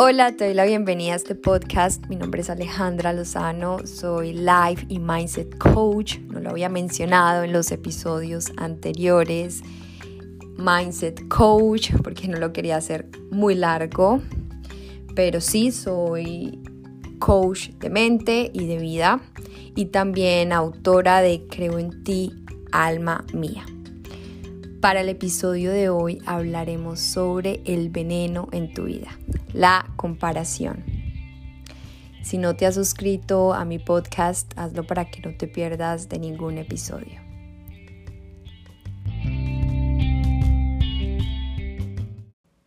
Hola, te doy la bienvenida a este podcast. Mi nombre es Alejandra Lozano, soy Life y Mindset Coach. No lo había mencionado en los episodios anteriores. Mindset Coach, porque no lo quería hacer muy largo. Pero sí, soy coach de mente y de vida y también autora de Creo en ti, alma mía. Para el episodio de hoy hablaremos sobre el veneno en tu vida, la comparación. Si no te has suscrito a mi podcast, hazlo para que no te pierdas de ningún episodio.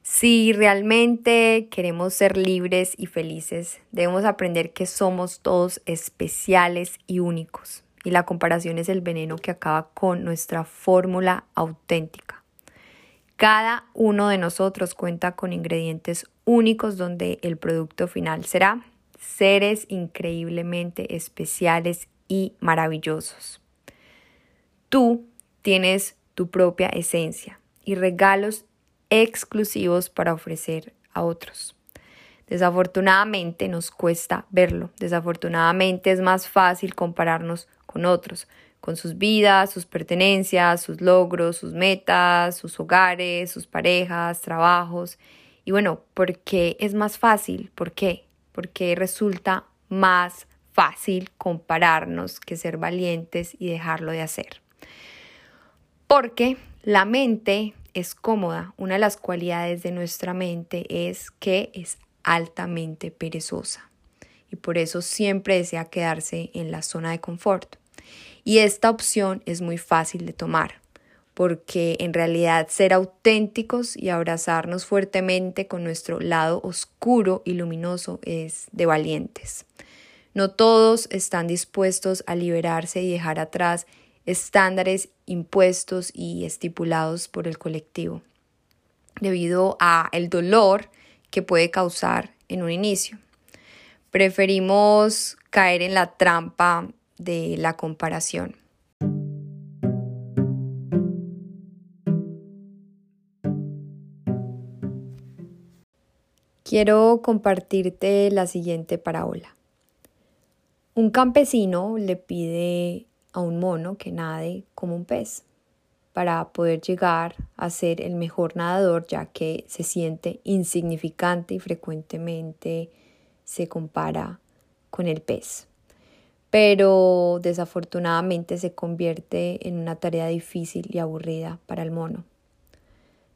Si realmente queremos ser libres y felices, debemos aprender que somos todos especiales y únicos y la comparación es el veneno que acaba con nuestra fórmula auténtica. Cada uno de nosotros cuenta con ingredientes únicos donde el producto final será seres increíblemente especiales y maravillosos. Tú tienes tu propia esencia y regalos exclusivos para ofrecer a otros. Desafortunadamente nos cuesta verlo. Desafortunadamente es más fácil compararnos con otros, con sus vidas, sus pertenencias, sus logros, sus metas, sus hogares, sus parejas, trabajos. Y bueno, ¿por qué es más fácil? ¿Por qué? Porque resulta más fácil compararnos que ser valientes y dejarlo de hacer. Porque la mente es cómoda. Una de las cualidades de nuestra mente es que es altamente perezosa y por eso siempre desea quedarse en la zona de confort. Y esta opción es muy fácil de tomar, porque en realidad ser auténticos y abrazarnos fuertemente con nuestro lado oscuro y luminoso es de valientes. No todos están dispuestos a liberarse y dejar atrás estándares impuestos y estipulados por el colectivo, debido a el dolor que puede causar en un inicio. Preferimos caer en la trampa de la comparación. Quiero compartirte la siguiente parábola. Un campesino le pide a un mono que nade como un pez para poder llegar a ser el mejor nadador ya que se siente insignificante y frecuentemente se compara con el pez pero desafortunadamente se convierte en una tarea difícil y aburrida para el mono.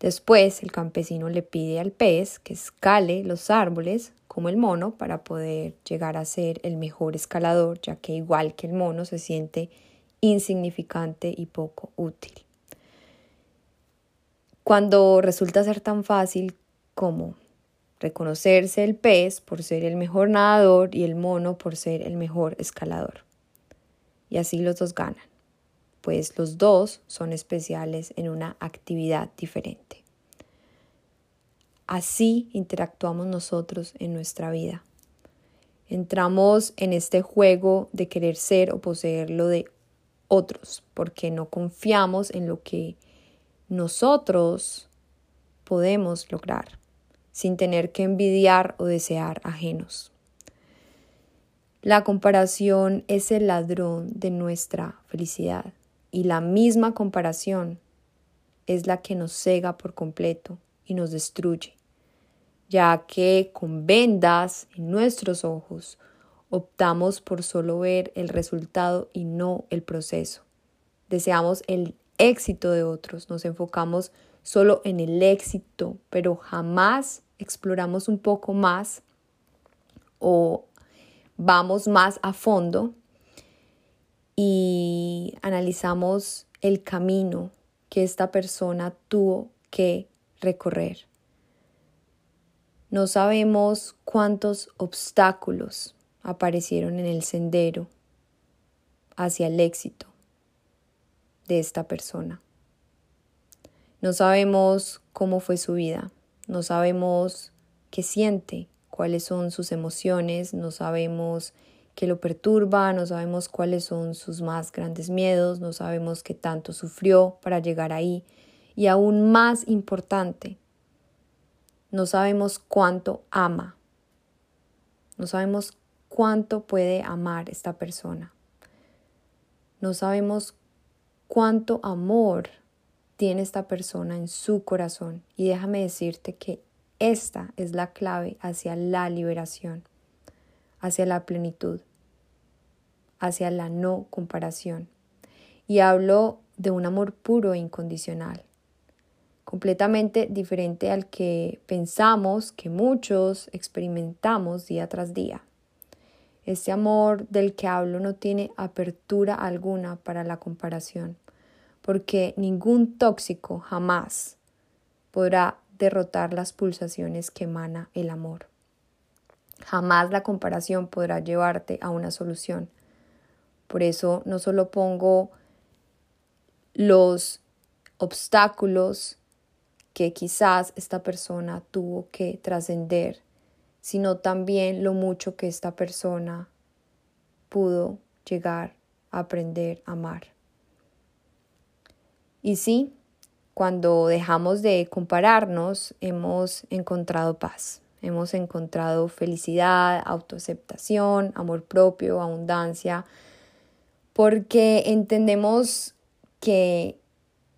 Después el campesino le pide al pez que escale los árboles como el mono para poder llegar a ser el mejor escalador, ya que igual que el mono se siente insignificante y poco útil. Cuando resulta ser tan fácil como reconocerse el pez por ser el mejor nadador y el mono por ser el mejor escalador. Y así los dos ganan, pues los dos son especiales en una actividad diferente. Así interactuamos nosotros en nuestra vida. Entramos en este juego de querer ser o poseer lo de otros, porque no confiamos en lo que nosotros podemos lograr sin tener que envidiar o desear ajenos. La comparación es el ladrón de nuestra felicidad y la misma comparación es la que nos cega por completo y nos destruye, ya que con vendas en nuestros ojos optamos por solo ver el resultado y no el proceso. Deseamos el éxito de otros, nos enfocamos solo en el éxito, pero jamás exploramos un poco más o vamos más a fondo y analizamos el camino que esta persona tuvo que recorrer. No sabemos cuántos obstáculos aparecieron en el sendero hacia el éxito de esta persona. No sabemos cómo fue su vida, no sabemos qué siente, cuáles son sus emociones, no sabemos qué lo perturba, no sabemos cuáles son sus más grandes miedos, no sabemos qué tanto sufrió para llegar ahí y aún más importante, no sabemos cuánto ama No sabemos cuánto puede amar esta persona. No sabemos cuánto amor tiene esta persona en su corazón. Y déjame decirte que esta es la clave hacia la liberación, hacia la plenitud, hacia la no comparación. Y hablo de un amor puro e incondicional, completamente diferente al que pensamos que muchos experimentamos día tras día. Este amor del que hablo no tiene apertura alguna para la comparación, porque ningún tóxico jamás podrá derrotar las pulsaciones que emana el amor. Jamás la comparación podrá llevarte a una solución. Por eso no solo pongo los obstáculos que quizás esta persona tuvo que trascender sino también lo mucho que esta persona pudo llegar a aprender a amar. Y sí, cuando dejamos de compararnos, hemos encontrado paz, hemos encontrado felicidad, autoaceptación, amor propio, abundancia, porque entendemos que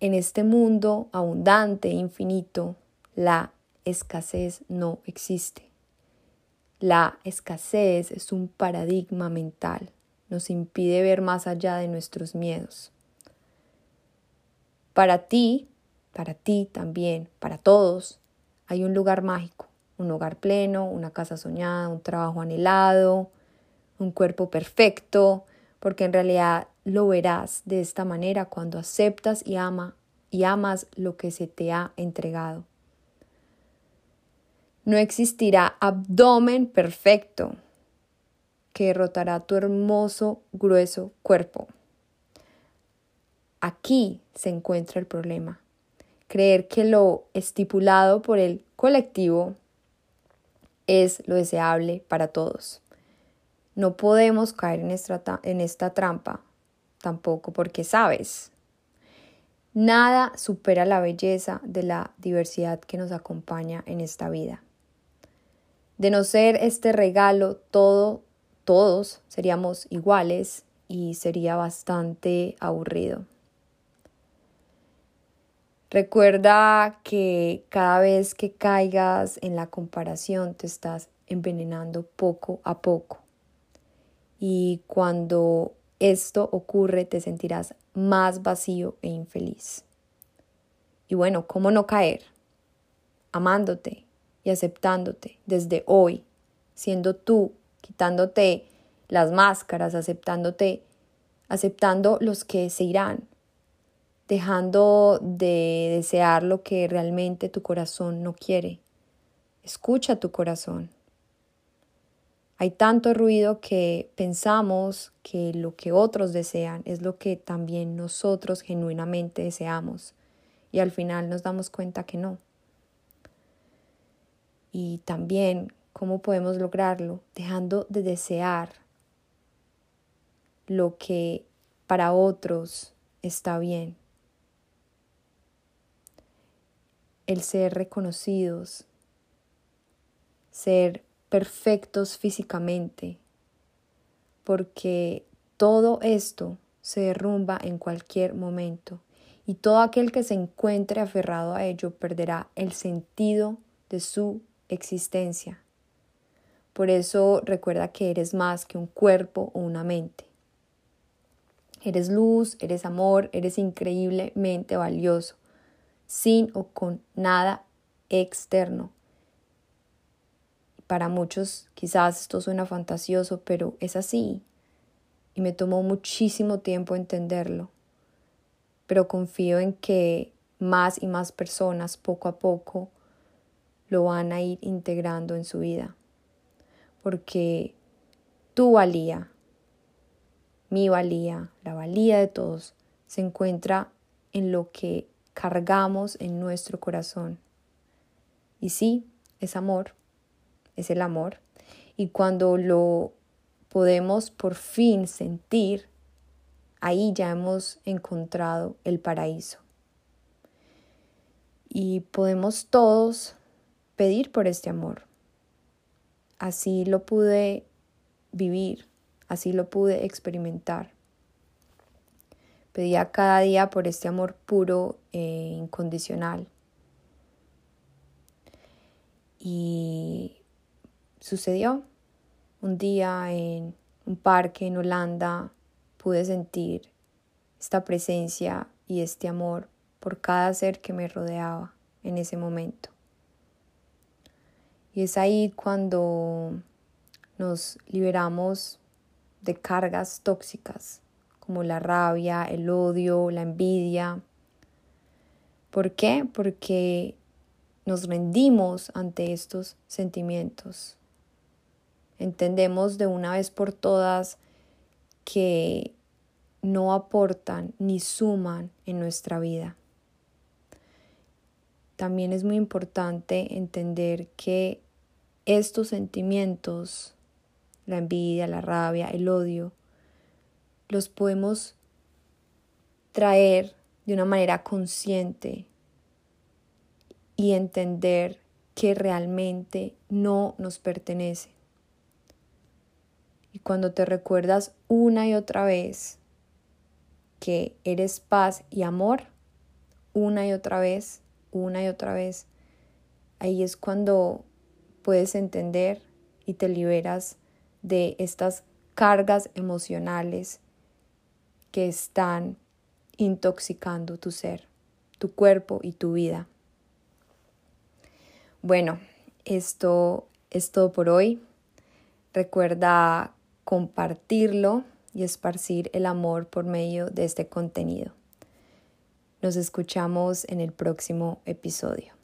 en este mundo abundante, infinito, la escasez no existe. La escasez es un paradigma mental, nos impide ver más allá de nuestros miedos. Para ti, para ti también, para todos, hay un lugar mágico, un hogar pleno, una casa soñada, un trabajo anhelado, un cuerpo perfecto, porque en realidad lo verás de esta manera cuando aceptas y ama y amas lo que se te ha entregado. No existirá abdomen perfecto que derrotará tu hermoso, grueso cuerpo. Aquí se encuentra el problema. Creer que lo estipulado por el colectivo es lo deseable para todos. No podemos caer en esta, trampa tampoco porque sabes, nada supera la belleza de la diversidad que nos acompaña en esta vida. De no ser este regalo, todo, todos seríamos iguales y sería bastante aburrido. Recuerda que cada vez que caigas en la comparación te estás envenenando poco a poco. Y cuando esto ocurre te sentirás más vacío e infeliz. Y bueno, ¿cómo no caer? Amándote, y aceptándote desde hoy, siendo tú, quitándote las máscaras, aceptándote, aceptando los que se irán, dejando de desear lo que realmente tu corazón no quiere. Escucha tu corazón. Hay tanto ruido que pensamos que lo que otros desean es lo que también nosotros genuinamente deseamos y al final nos damos cuenta que no. Y también cómo podemos lograrlo dejando de desear lo que para otros está bien. El ser reconocidos, ser perfectos físicamente, porque todo esto se derrumba en cualquier momento y todo aquel que se encuentre aferrado a ello perderá el sentido de su existencia. Por eso recuerda que eres más que un cuerpo o una mente. Eres luz, eres amor, eres increíblemente valioso, sin o con nada externo. Para muchos quizás esto suena fantasioso, pero es así. Y me tomó muchísimo tiempo entenderlo. Pero confío en que más y más personas poco a poco lo van a ir integrando en su vida. Porque tu valía, mi valía, la valía de todos, se encuentra en lo que cargamos en nuestro corazón. Y sí, es amor, es el amor. Y cuando lo podemos por fin sentir, ahí ya hemos encontrado el paraíso. Y podemos todos pedir por este amor. así lo pude vivir, así lo pude experimentar. Pedía cada día por este amor puro e incondicional. Y sucedió. Un día en un parque en Holanda pude sentir esta presencia y este amor por cada ser que me rodeaba en ese momento. Y es ahí cuando nos liberamos de cargas tóxicas como la rabia, el odio, la envidia. ¿Por qué? Porque nos rendimos ante estos sentimientos. Entendemos de una vez por todas que no aportan ni suman en nuestra vida. También es muy importante entender que estos sentimientos, la envidia, la rabia, el odio, los podemos traer de una manera consciente y entender que realmente no nos pertenece. Y cuando te recuerdas una y otra vez que eres paz y amor, una y otra vez, una y otra vez, ahí es cuando puedes entender y te liberas de estas cargas emocionales que están intoxicando tu ser, tu cuerpo y tu vida. Bueno, esto es todo por hoy. Recuerda compartirlo y esparcir el amor por medio de este contenido. Nos escuchamos en el próximo episodio.